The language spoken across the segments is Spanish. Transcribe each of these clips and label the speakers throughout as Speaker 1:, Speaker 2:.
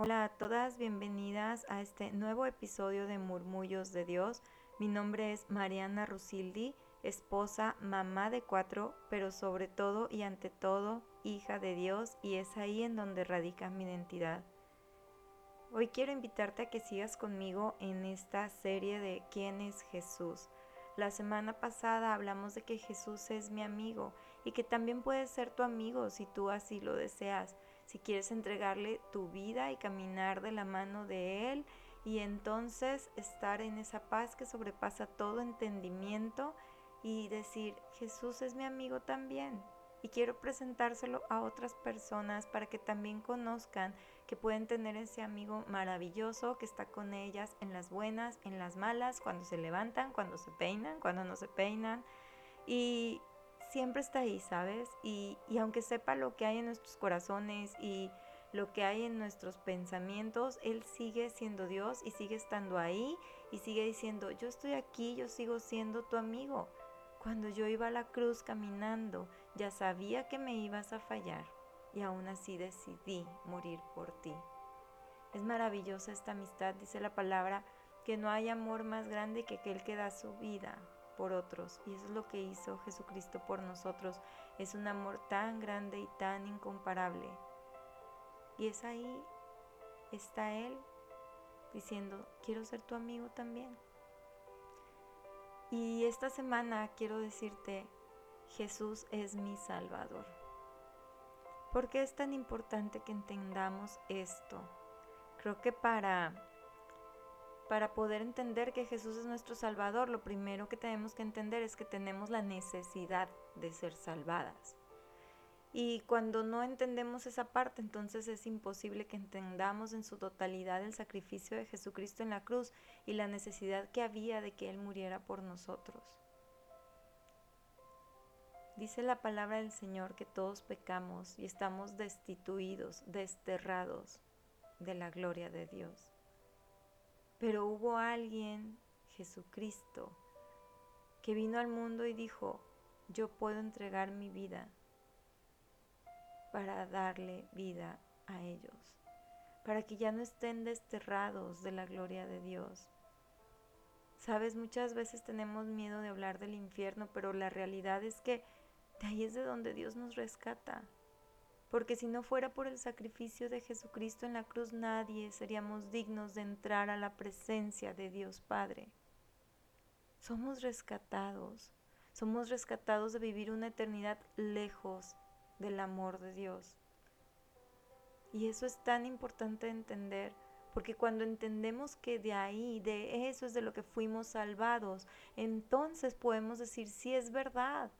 Speaker 1: Hola a todas, bienvenidas a este nuevo episodio de Murmullos de Dios. Mi nombre es Mariana Rusildi, esposa, mamá de cuatro, pero sobre todo y ante todo hija de Dios y es ahí en donde radica mi identidad. Hoy quiero invitarte a que sigas conmigo en esta serie de ¿Quién es Jesús? La semana pasada hablamos de que Jesús es mi amigo y que también puede ser tu amigo si tú así lo deseas si quieres entregarle tu vida y caminar de la mano de Él y entonces estar en esa paz que sobrepasa todo entendimiento y decir, Jesús es mi amigo también. Y quiero presentárselo a otras personas para que también conozcan que pueden tener ese amigo maravilloso que está con ellas en las buenas, en las malas, cuando se levantan, cuando se peinan, cuando no se peinan. Y siempre está ahí, ¿sabes? Y, aunque sepa lo que hay en nuestros corazones y lo que hay en nuestros pensamientos, Él sigue siendo Dios y sigue estando ahí y sigue diciendo, yo estoy aquí, yo sigo siendo tu amigo. Cuando yo iba a la cruz caminando, ya sabía que me ibas a fallar y aún así decidí morir por ti. Es maravillosa esta amistad, dice la palabra, que no hay amor más grande que aquel que da su vida por otros. Y eso es lo que hizo Jesucristo por nosotros. Es un amor tan grande y tan incomparable. Y es ahí, está Él diciendo, quiero ser tu amigo también. Y esta semana quiero decirte, Jesús es mi Salvador. ¿Por qué es tan importante que entendamos esto? Creo que para para poder entender que Jesús es nuestro Salvador, lo primero que tenemos que entender es que tenemos la necesidad de ser salvadas. Y cuando no entendemos esa parte, entonces es imposible que entendamos en su totalidad el sacrificio de Jesucristo en la cruz y la necesidad que había de que Él muriera por nosotros. Dice la palabra del Señor que todos pecamos y estamos destituidos, desterrados de la gloria de Dios. Pero hubo alguien, Jesucristo, que vino al mundo y dijo, yo puedo entregar mi vida para darle vida a ellos, para que ya no estén desterrados de la gloria de Dios. Sabes, muchas veces tenemos miedo de hablar del infierno, pero la realidad es que de ahí es de donde Dios nos rescata porque si no fuera por el sacrificio de Jesucristo en la cruz, nadie seríamos dignos de entrar a la presencia de Dios Padre. Somos rescatados, somos rescatados de vivir una eternidad lejos del amor de Dios. Y eso es tan importante entender, porque cuando entendemos que de ahí, de eso es de lo que fuimos salvados, entonces podemos decir, sí es verdad,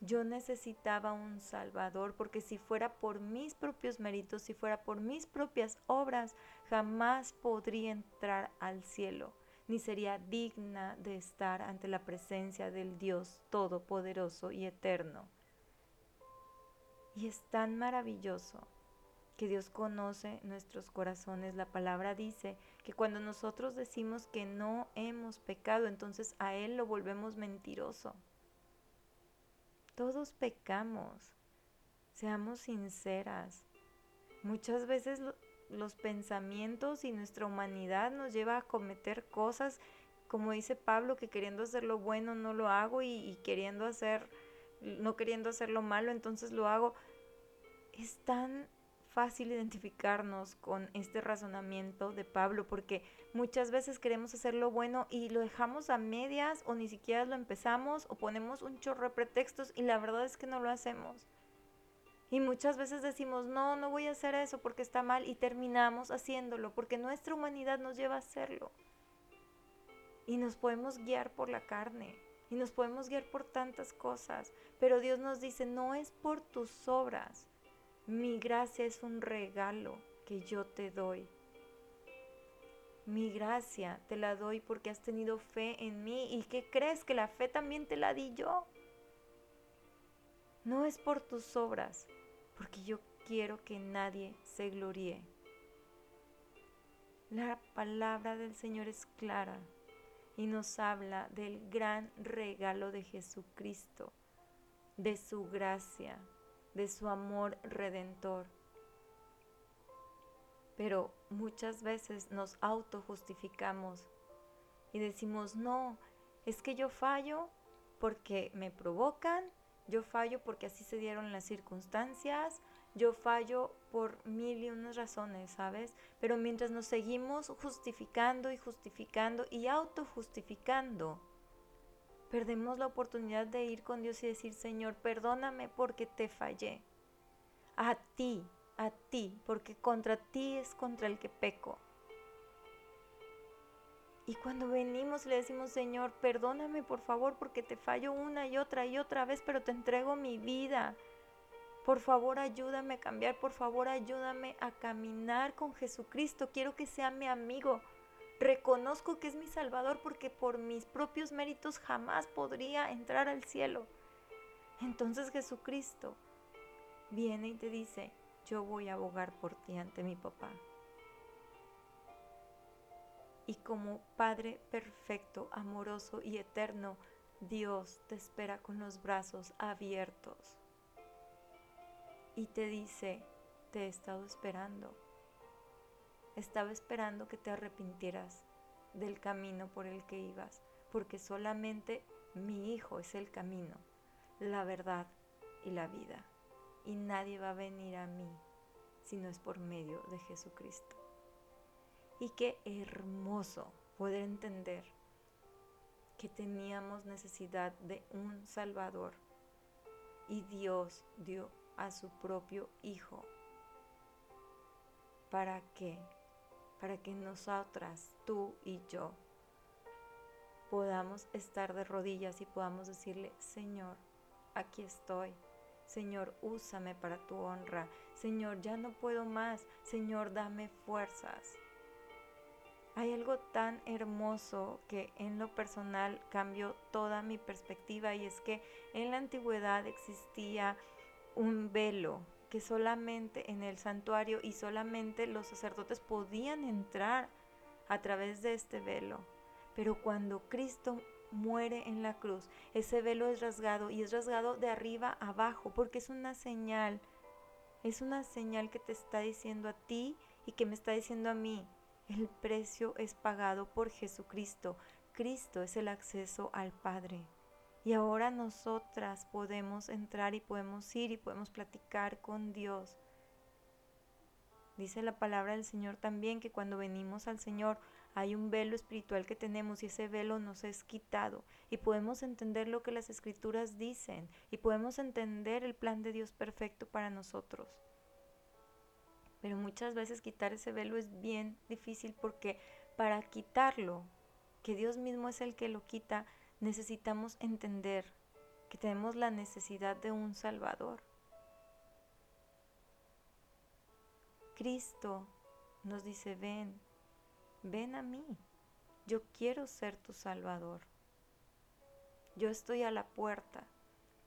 Speaker 1: yo necesitaba un Salvador, porque si fuera por mis propios méritos, si fuera por mis propias obras, jamás podría entrar al cielo, ni sería digna de estar ante la presencia del Dios Todopoderoso y Eterno. Y es tan maravilloso que Dios conoce nuestros corazones. La palabra dice que cuando nosotros decimos que no hemos pecado, entonces a Él lo volvemos mentiroso. Todos pecamos. Seamos sinceras. Muchas veces los pensamientos y nuestra humanidad nos lleva a cometer cosas, como dice Pablo, que queriendo hacer lo bueno no lo hago y, y queriendo hacer, no queriendo hacer lo malo, entonces lo hago. Es tan fácil identificarnos con este razonamiento de Pablo porque muchas veces queremos hacer lo bueno y lo dejamos a medias o ni siquiera lo empezamos o ponemos un chorro de pretextos y la verdad es que no lo hacemos. Y muchas veces decimos, no, no voy a hacer eso porque está mal y terminamos haciéndolo porque nuestra humanidad nos lleva a hacerlo. Y nos podemos guiar por la carne y nos podemos guiar por tantas cosas, pero Dios nos dice, no es por tus obras, mi gracia es un regalo que yo te doy. Mi gracia te la doy porque has tenido fe en mí y que crees que la fe también te la di yo. No es por tus obras, porque yo quiero que nadie se gloríe. La palabra del Señor es clara y nos habla del gran regalo de Jesucristo, de su gracia, de su amor redentor. Pero muchas veces nos autojustificamos y decimos, no, es que yo fallo porque me provocan, yo fallo porque así se dieron las circunstancias, yo fallo por mil y unas razones, ¿sabes? Pero mientras nos seguimos justificando y justificando y autojustificando, perdemos la oportunidad de ir con Dios y decir, Señor, perdóname porque te fallé. A ti, a ti, porque contra ti es contra el que peco. Y cuando venimos le decimos, Señor, perdóname por favor porque te fallo una y otra y otra vez, pero te entrego mi vida. Por favor, ayúdame a cambiar, por favor, ayúdame a caminar con Jesucristo. Quiero que sea mi amigo. Reconozco que es mi Salvador porque por mis propios méritos jamás podría entrar al cielo. Entonces Jesucristo viene y te dice, yo voy a abogar por ti ante mi papá. Y como Padre perfecto, amoroso y eterno, Dios te espera con los brazos abiertos. Y te dice, te he estado esperando estaba esperando que te arrepintieras del camino por el que ibas, porque solamente mi Hijo es el camino, la verdad y la vida. Y nadie va a venir a mí si no es por medio de Jesucristo. Y qué hermoso poder entender que teníamos necesidad de un Salvador y Dios dio a su propio Hijo para que para que nosotras, tú y yo, podamos estar de rodillas y podamos decirle, Señor, aquí estoy. Señor, úsame para tu honra. Señor, ya no puedo más. Señor, dame fuerzas. Hay algo tan hermoso que en lo personal cambió toda mi perspectiva y es que en la antigüedad existía un velo que solamente en el santuario y solamente los sacerdotes podían entrar a través de este velo. Pero cuando Cristo muere en la cruz, ese velo es rasgado y es rasgado de arriba abajo porque es una señal, es una señal que te está diciendo a ti y que me está diciendo a mí. El precio es pagado por Jesucristo. Cristo es el acceso al Padre. Y ahora nosotras podemos entrar y podemos ir y podemos platicar con Dios. Dice la palabra del Señor también que cuando venimos al Señor hay un velo espiritual que tenemos y ese velo nos es quitado y podemos entender lo que las escrituras dicen y podemos entender el plan de Dios perfecto para nosotros. Pero muchas veces quitar ese velo es bien difícil porque para quitarlo, que Dios mismo es el que lo quita, necesitamos entender que tenemos la necesidad de un Salvador. Cristo nos dice, ven, ven a mí, yo quiero ser tu Salvador. Yo estoy a la puerta,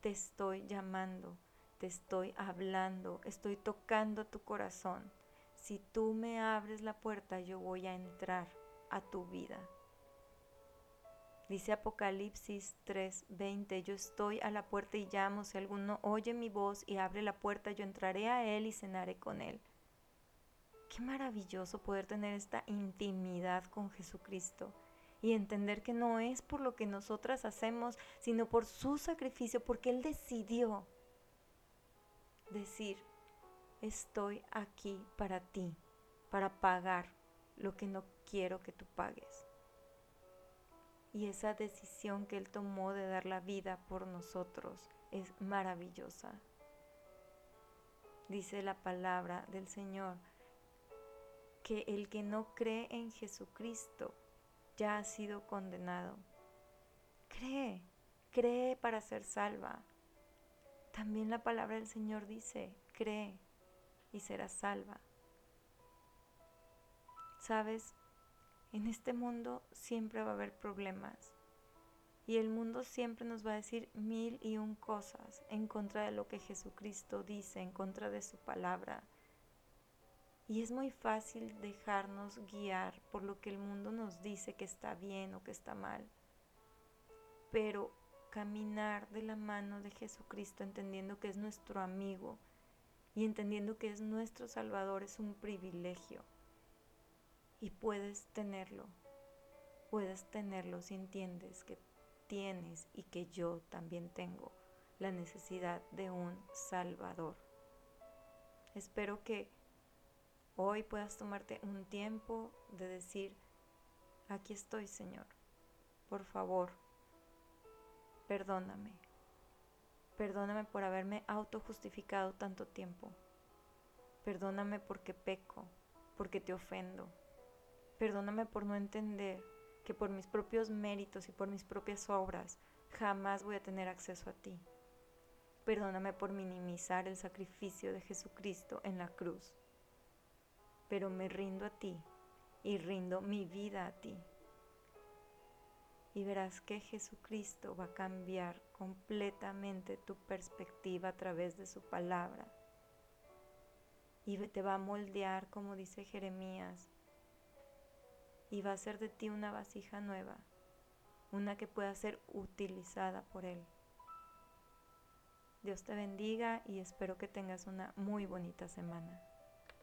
Speaker 1: te estoy llamando, te estoy hablando, estoy tocando tu corazón. Si tú me abres la puerta, yo voy a entrar a tu vida. Dice Apocalipsis 3:20, yo estoy a la puerta y llamo, si alguno oye mi voz y abre la puerta, yo entraré a él y cenaré con él. Qué maravilloso poder tener esta intimidad con Jesucristo y entender que no es por lo que nosotras hacemos, sino por su sacrificio, porque Él decidió decir, estoy aquí para ti, para pagar lo que no quiero que tú pagues y esa decisión que Él tomó de dar la vida por nosotros es maravillosa. Dice la palabra del Señor que el que no cree en Jesucristo ya ha sido condenado. Cree, cree para ser salva. También la palabra del Señor dice, cree y serás salva. ¿Sabes? En este mundo siempre va a haber problemas y el mundo siempre nos va a decir mil y un cosas en contra de lo que Jesucristo dice, en contra de su palabra. Y es muy fácil dejarnos guiar por lo que el mundo nos dice que está bien o que está mal. Pero caminar de la mano de Jesucristo entendiendo que es nuestro amigo y entendiendo que es nuestro Salvador es un privilegio Y puedes tenerlo, puedes tenerlo si entiendes que tienes y que yo también tengo la necesidad de un Salvador. Espero que hoy puedas tomarte un tiempo de decir, aquí estoy Señor, por favor, perdóname. Perdóname por haberme autojustificado tanto tiempo. Perdóname porque peco, porque te ofendo. Perdóname por no entender que por mis propios méritos y por mis propias obras jamás voy a tener acceso a ti. Perdóname por minimizar el sacrificio de Jesucristo en la cruz. Pero me rindo a ti y rindo mi vida a ti. Y verás que Jesucristo va a cambiar completamente tu perspectiva a través de su palabra. Y te va a moldear, como dice Jeremías, y va a hacer de ti una vasija nueva, una que pueda ser utilizada por Él. Dios te bendiga y espero que tengas una muy bonita semana.